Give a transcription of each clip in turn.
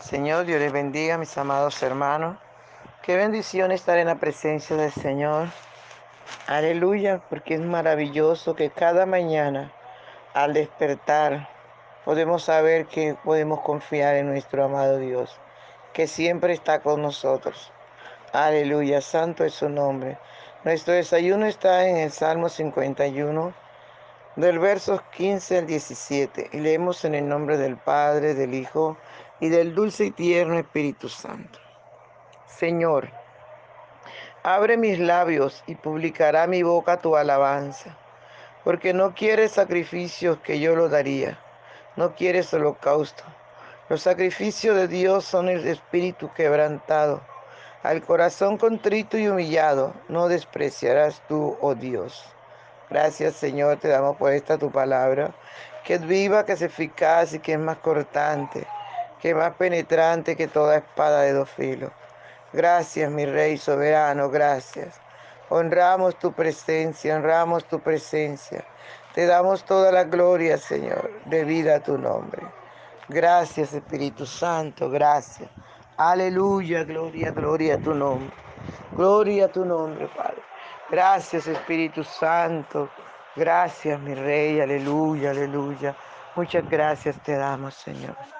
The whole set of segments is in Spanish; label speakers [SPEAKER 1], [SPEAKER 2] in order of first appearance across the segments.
[SPEAKER 1] Señor, Dios les bendiga, mis amados hermanos. Qué bendición estar en la presencia del Señor. Aleluya, porque es maravilloso que cada mañana al despertar podemos saber que podemos confiar en nuestro amado Dios, que siempre está con nosotros. Aleluya, santo es su nombre. Nuestro desayuno está en el Salmo 51, del verso 15 al 17, y leemos en el nombre del Padre, del Hijo y del dulce y tierno Espíritu Santo. Señor, abre mis labios y publicará mi boca tu alabanza, porque no quieres sacrificios que yo lo daría, no quieres holocausto. Los sacrificios de Dios son el espíritu quebrantado. Al corazón contrito y humillado no despreciarás tú, oh Dios. Gracias Señor, te damos por esta tu palabra, que es viva, que es eficaz y que es más cortante que más penetrante que toda espada de dos filos. Gracias, mi Rey soberano, gracias. Honramos tu presencia, honramos tu presencia. Te damos toda la gloria, Señor, debida a tu nombre. Gracias, Espíritu Santo, gracias. Aleluya, gloria, gloria a tu nombre. Gloria a tu nombre, Padre. Gracias, Espíritu Santo. Gracias, mi Rey, aleluya, aleluya. Muchas gracias te damos, Señor.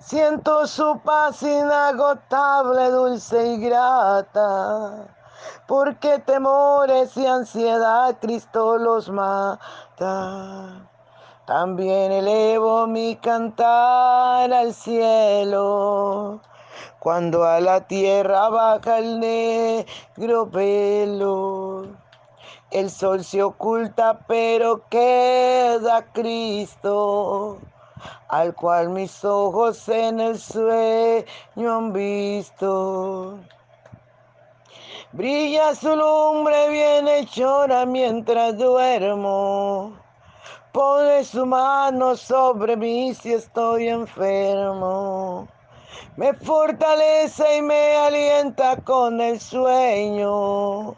[SPEAKER 1] Siento su paz inagotable, dulce y grata, porque temores y ansiedad Cristo los mata. También elevo mi cantar al cielo, cuando a la tierra baja el negro velo. El sol se oculta, pero queda Cristo al cual mis ojos en el sueño han visto. Brilla su lumbre bien hechora mientras duermo. Pone su mano sobre mí si estoy enfermo. Me fortalece y me alienta con el sueño.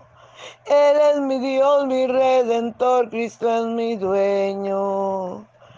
[SPEAKER 1] Él es mi Dios, mi redentor, Cristo es mi dueño.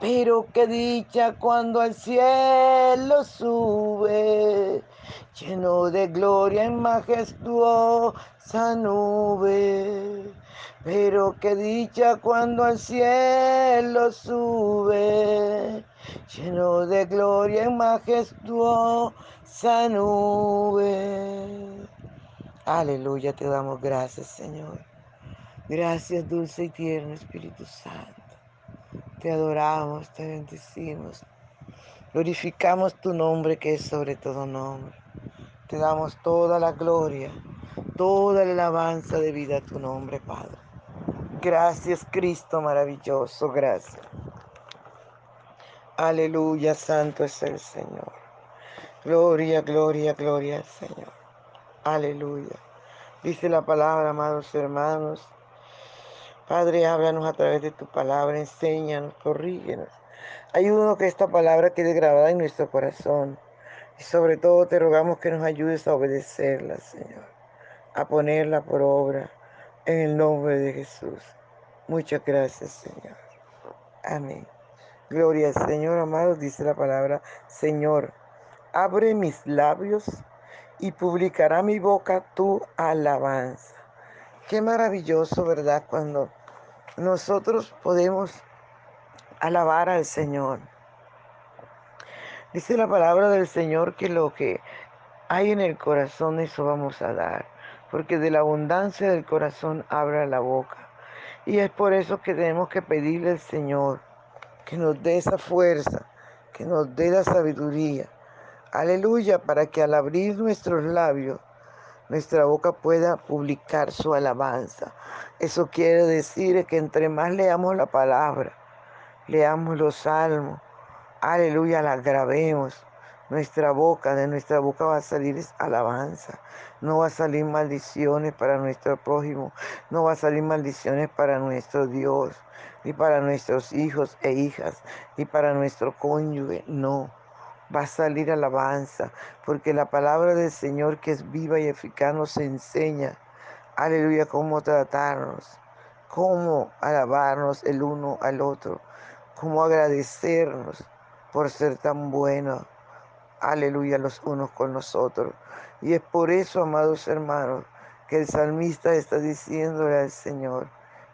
[SPEAKER 1] Pero qué dicha cuando al cielo sube, lleno de gloria en majestuosa nube. Pero qué dicha cuando al cielo sube, lleno de gloria en majestuosa nube. Aleluya, te damos gracias, Señor. Gracias, dulce y tierno Espíritu Santo. Te adoramos, te bendecimos. Glorificamos tu nombre que es sobre todo nombre. Te damos toda la gloria, toda la alabanza de vida a tu nombre, Padre. Gracias, Cristo maravilloso, gracias. Aleluya, santo es el Señor. Gloria, gloria, gloria al Señor. Aleluya. Dice la palabra, amados hermanos. Padre, háblanos a través de tu palabra, enséñanos, corrígenos. Ayúdanos que esta palabra quede grabada en nuestro corazón. Y sobre todo te rogamos que nos ayudes a obedecerla, Señor. A ponerla por obra. En el nombre de Jesús. Muchas gracias, Señor. Amén. Gloria al Señor, amado, dice la palabra, Señor, abre mis labios y publicará mi boca tu alabanza. Qué maravilloso, ¿verdad? Cuando nosotros podemos alabar al Señor. Dice la palabra del Señor que lo que hay en el corazón, eso vamos a dar. Porque de la abundancia del corazón abra la boca. Y es por eso que tenemos que pedirle al Señor que nos dé esa fuerza, que nos dé la sabiduría. Aleluya, para que al abrir nuestros labios, nuestra boca pueda publicar su alabanza. Eso quiere decir que entre más leamos la palabra, leamos los salmos, aleluya, la grabemos, nuestra boca, de nuestra boca va a salir alabanza. No va a salir maldiciones para nuestro prójimo. No va a salir maldiciones para nuestro Dios, ni para nuestros hijos e hijas, ni para nuestro cónyuge. No. Va a salir alabanza, porque la palabra del Señor que es viva y eficaz nos enseña, aleluya, cómo tratarnos, cómo alabarnos el uno al otro, cómo agradecernos por ser tan buenos aleluya, los unos con los otros. Y es por eso, amados hermanos, que el salmista está diciéndole al Señor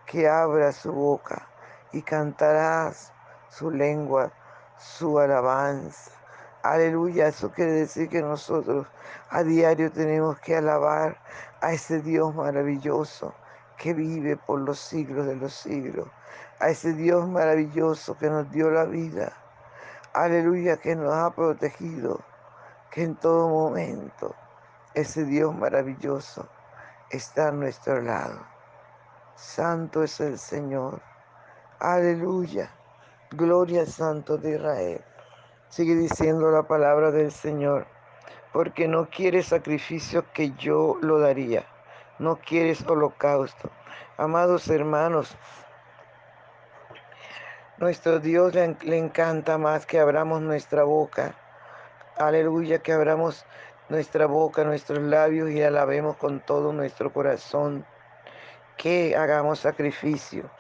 [SPEAKER 1] que abra su boca y cantarás su lengua, su alabanza. Aleluya, eso quiere decir que nosotros a diario tenemos que alabar a ese Dios maravilloso que vive por los siglos de los siglos, a ese Dios maravilloso que nos dio la vida aleluya, que nos ha protegido, que en todo momento ese Dios maravilloso está a nuestro lado. Santo es el Señor. Aleluya. Gloria al Santo de Israel. Sigue diciendo la palabra del Señor. Porque no quieres sacrificio que yo lo daría. No quieres holocausto. Amados hermanos, nuestro Dios le, encanta más que abramos nuestra boca. Aleluya, que abramos nuestra boca, nuestros labios y alabemos con todo nuestro corazón. Que hagamos sacrificio.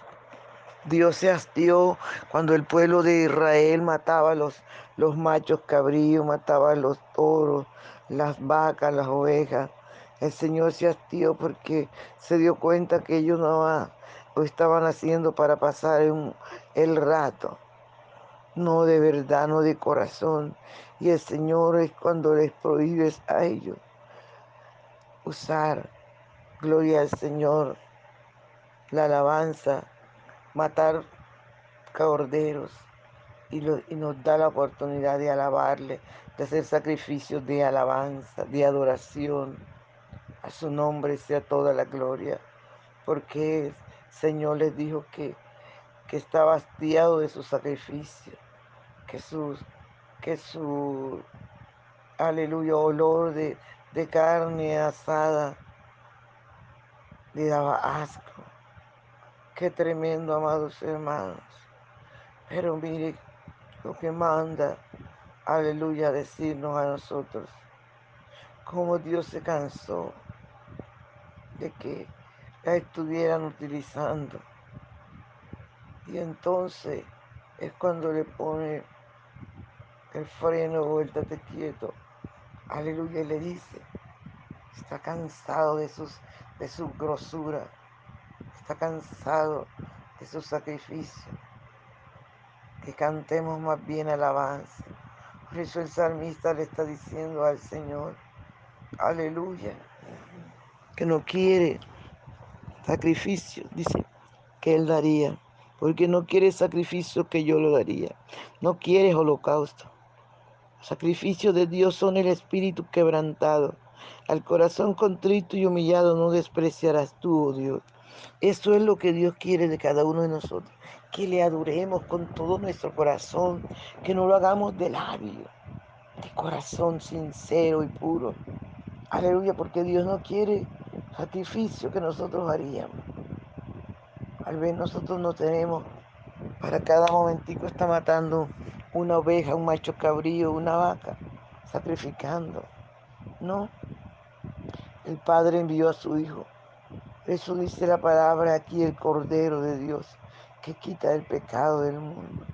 [SPEAKER 1] Dios se hastió cuando el pueblo de Israel mataba los, los machos cabríos, mataba los toros, las vacas, las ovejas. El Señor se hastió porque se dio cuenta que ellos no estaban haciendo para pasar el rato, no de verdad, no de corazón. Y el Señor es cuando les prohíbes a ellos usar, gloria al Señor, la alabanza, matar corderos y, y, nos da la oportunidad de alabarle, de hacer sacrificios de alabanza, de adoración. A su nombre sea toda la gloria, porque Señor les dijo que, que estaba hastiado de su sacrificio, que su, que su aleluya, olor de, de carne asada le daba asco. Qué tremendo, amados hermanos. Pero mire lo que manda, aleluya, decirnos a nosotros, cómo Dios se cansó de que estuvieran utilizando. Y entonces es cuando le pone el freno, vuéltate quieto. Aleluya, y le dice, está cansado de, sus, de su grosura, está cansado de su sacrificio. Que cantemos más bien alabanza. Por eso el salmista le está diciendo al Señor, aleluya, que no quiere sacrificio, dice, que Él daría, porque no quiere sacrificio que yo lo daría, no quiere holocausto. Sacrificio de Dios son el espíritu quebrantado Al corazón contrito y humillado no despreciarás tú, oh Dios. Eso es lo que Dios quiere de cada uno de nosotros. Que le adoremos con todo nuestro corazón. Que no lo hagamos de labio. De corazón sincero y puro. Aleluya, porque Dios no quiere sacrificio que nosotros haríamos. Al ver nosotros no tenemos, para cada momentico está matando una oveja, un macho cabrío, una vaca, sacrificando. No, el Padre envió a su Hijo. Dice la palabra aquí, el Cordero de Dios, que quita el pecado del mundo.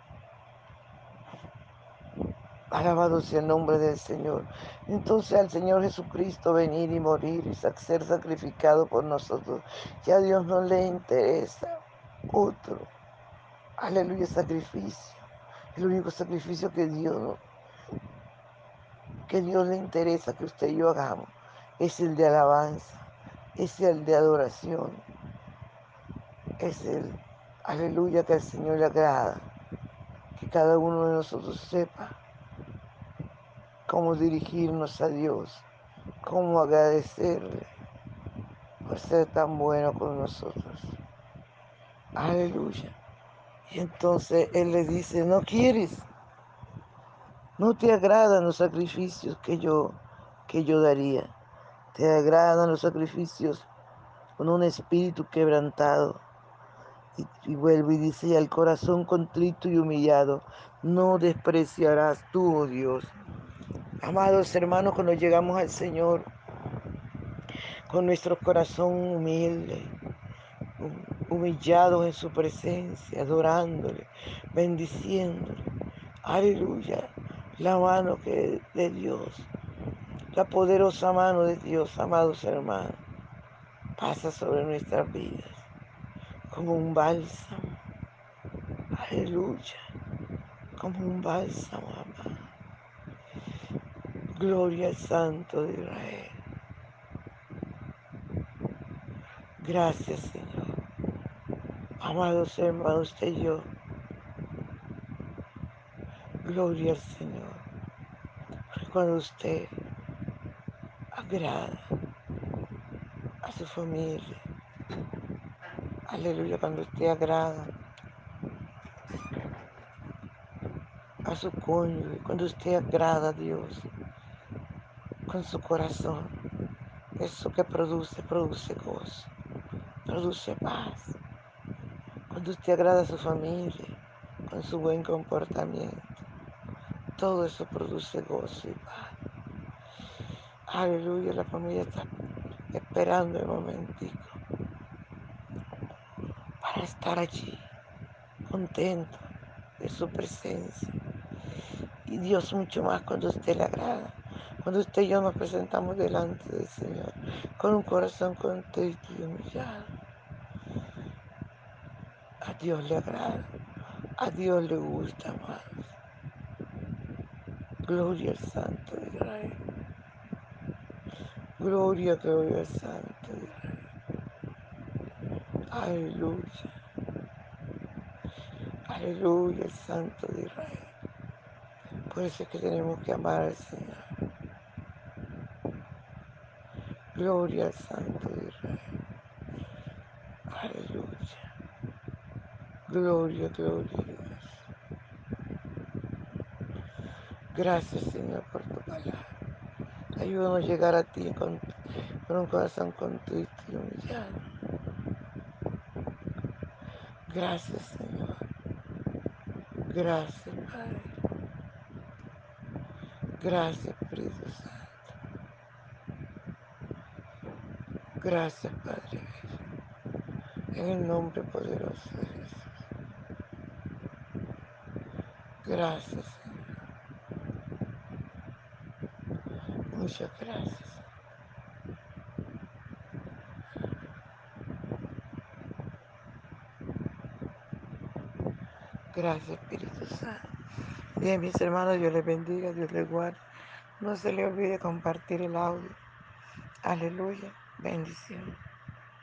[SPEAKER 1] Alabado sea el nombre del Señor. Entonces al Señor Jesucristo venir y morir y ser sacrificado por nosotros, ya a Dios no le interesa otro. Aleluya, sacrificio. El único sacrificio que Dios, que Dios le interesa que usted y yo hagamos es el de alabanza, es el de adoración, es el aleluya que al Señor le agrada, que cada uno de nosotros sepa cómo dirigirnos a Dios, cómo agradecerle por ser tan bueno con nosotros. Aleluya. Y entonces Él le dice, no quieres, no te agradan los sacrificios que yo, que yo daría. Te agradan los sacrificios con un espíritu quebrantado. Y, y vuelve y dice, al corazón contrito y humillado, no despreciarás tú, oh Dios. Amados hermanos, cuando llegamos al Señor con nuestro corazón humilde, humillados en su presencia, adorándole, bendiciéndole. Aleluya. La mano que de Dios, la poderosa mano de Dios, amados hermanos, pasa sobre nuestras vidas como un bálsamo. Aleluya. Como un bálsamo, amado. Gloria al Santo de Israel. Gracias, Señor. Amados hermanos, usted y yo. Gloria al Señor. Cuando usted a su familia, aleluya, cuando usted agrada a su cónyuge, cuando usted agrada a Dios con su corazón, eso que produce, produce gozo, produce paz. Cuando usted agrada a su familia con su buen comportamiento, todo eso produce gozo y paz. Aleluya, la familia está esperando el momentico para estar allí, contento de su presencia. Y Dios mucho más cuando usted le agrada. Cuando usted y yo nos presentamos delante del Señor con un corazón contento y humillado. A Dios le agrada. A Dios le gusta, amados. Gloria al Santo de Israel. Gloria, gloria al Santo. Aleluya. Aleluya, el Santo de Israel. Por eso es que tenemos que amar al Señor. Gloria al Santo de Israel. Aleluya. Gloria, gloria a Dios. Gracias, Señor, por tu palabra. Ayúdanos a llegar a ti con, un corazón contrito y humillado. Gracias, Señor. Gracias, Padre. Gracias, Espíritu Santo. Gracias, Padre. En el nombre poderoso de Jesús. Gracias, Señor. Muchas gracias. Gracias, Espíritu Santo. Bien, mis hermanos, Dios les bendiga, Dios les guarde. No se le olvide compartir el audio. Aleluya. Bendición.